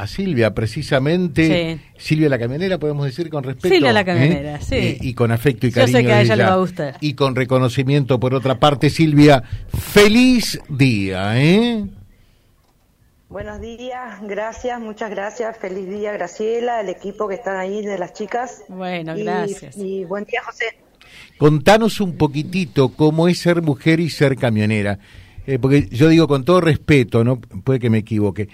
a Silvia, precisamente. Silvia la camionera, podemos decir con respeto. Silvia la camionera, ¿eh? sí. Eh, y con afecto y cariño. Yo sé que a ella, le va a gustar. Y con reconocimiento por otra parte, Silvia, feliz día, ¿eh? Buenos días, gracias, muchas gracias. Feliz día, Graciela, el equipo que están ahí de las chicas. Bueno, gracias. Y buen día, José. Contanos un poquitito cómo es ser mujer y ser camionera. Eh, porque yo digo con todo respeto, no puede que me equivoque.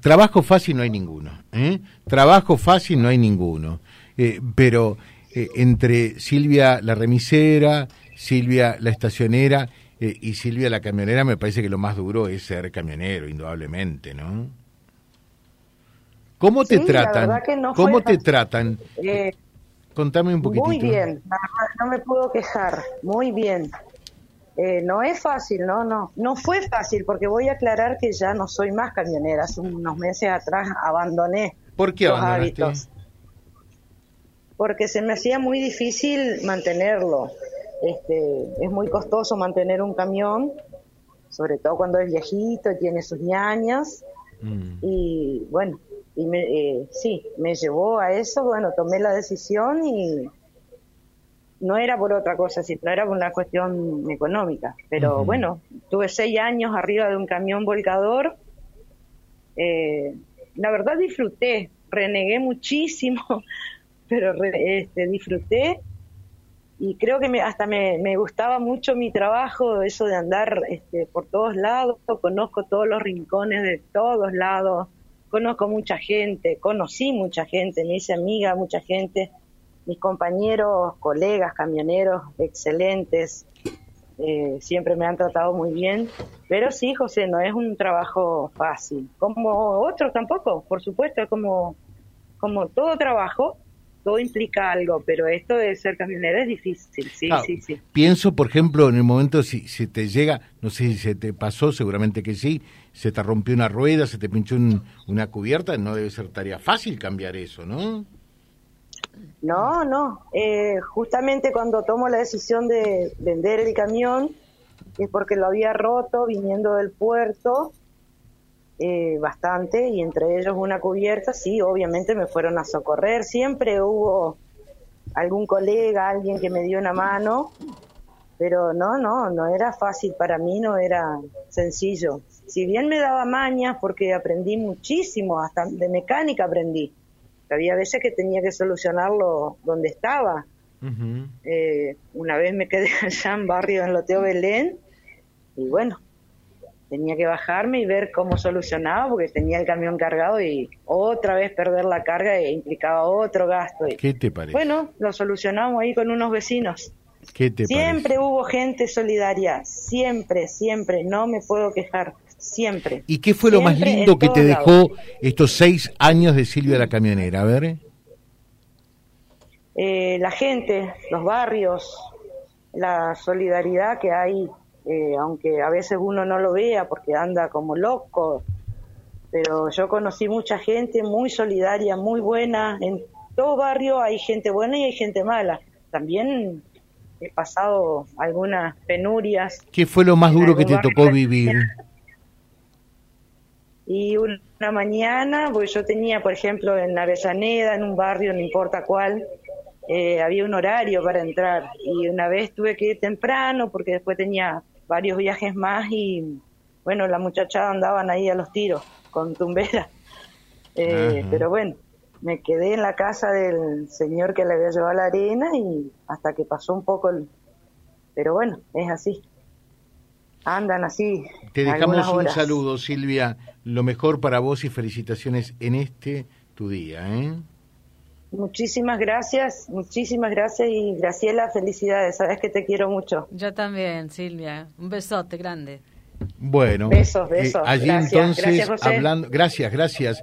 Trabajo fácil no hay ninguno. ¿eh? Trabajo fácil no hay ninguno. Eh, pero entre Silvia la remisera, Silvia la estacionera eh, y Silvia, la camionera, me parece que lo más duro es ser camionero, indudablemente, ¿no? ¿Cómo te tratan? ¿Cómo te tratan? Eh, Contame un poquitito. Muy bien, no me puedo quejar, muy bien. Eh, no es fácil, no, no. No fue fácil porque voy a aclarar que ya no soy más camionera. Hace unos meses atrás abandoné ¿Por qué los hábitos. Porque se me hacía muy difícil mantenerlo. Este, es muy costoso mantener un camión, sobre todo cuando es viejito, y tiene sus ñañas. Mm. Y bueno, y me, eh, sí, me llevó a eso, bueno, tomé la decisión y no era por otra cosa, sino era por una cuestión económica. Pero bueno, tuve seis años arriba de un camión volcador. Eh, la verdad disfruté, renegué muchísimo, pero este, disfruté. Y creo que me, hasta me, me, gustaba mucho mi trabajo, eso de andar este, por todos lados, conozco todos los rincones de todos lados, conozco mucha gente, conocí mucha gente, me hice amiga mucha gente, mis compañeros, colegas, camioneros, excelentes, eh, siempre me han tratado muy bien, pero sí, José, no es un trabajo fácil, como otros tampoco, por supuesto, como, como todo trabajo, todo implica algo, pero esto de ser camionera es difícil, sí, sí, sí. Pienso, por ejemplo, en el momento si, se te llega, no sé si se te pasó, seguramente que sí, se te rompió una rueda, se te pinchó una cubierta, no debe ser tarea fácil cambiar eso, ¿no? No, no. Eh, justamente cuando tomo la decisión de vender el camión, es porque lo había roto viniendo del puerto eh, bastante y entre ellos una cubierta, sí, obviamente me fueron a socorrer, siempre hubo algún colega, alguien que me dio una mano, pero no, no, no era fácil para mí, no era sencillo. Si bien me daba mañas porque aprendí muchísimo, hasta de mecánica aprendí, había veces que tenía que solucionarlo donde estaba. Eh, una vez me quedé allá en barrio en Loteo Belén y bueno, tenía que bajarme y ver cómo solucionaba porque tenía el camión cargado y otra vez perder la carga e implicaba otro gasto. ¿Qué te parece? Bueno, lo solucionamos ahí con unos vecinos. ¿Qué te siempre hubo gente solidaria, siempre, siempre, no me puedo quejar, siempre. ¿Y qué fue lo más lindo que te dejó estos seis años de Silvia la Camionera? A ver. Eh, la gente, los barrios, la solidaridad que hay eh, aunque a veces uno no lo vea porque anda como loco, pero yo conocí mucha gente muy solidaria, muy buena, en todo barrio hay gente buena y hay gente mala. También he pasado algunas penurias. ¿Qué fue lo más duro que te tocó vivir? Y una mañana, pues yo tenía, por ejemplo, en Avellaneda, en un barrio, no importa cuál, eh, había un horario para entrar y una vez tuve que ir temprano porque después tenía varios viajes más y bueno, la muchacha andaban ahí a los tiros con tumbera. Eh, pero bueno, me quedé en la casa del señor que le había llevado la arena y hasta que pasó un poco el... Pero bueno, es así. Andan así. Te dejamos un saludo, Silvia. Lo mejor para vos y felicitaciones en este tu día. ¿eh? Muchísimas gracias, muchísimas gracias y Graciela, felicidades, sabes que te quiero mucho. Yo también, Silvia, un besote grande. Bueno, besos, besos. Eh, allí entonces, hablando, gracias, gracias.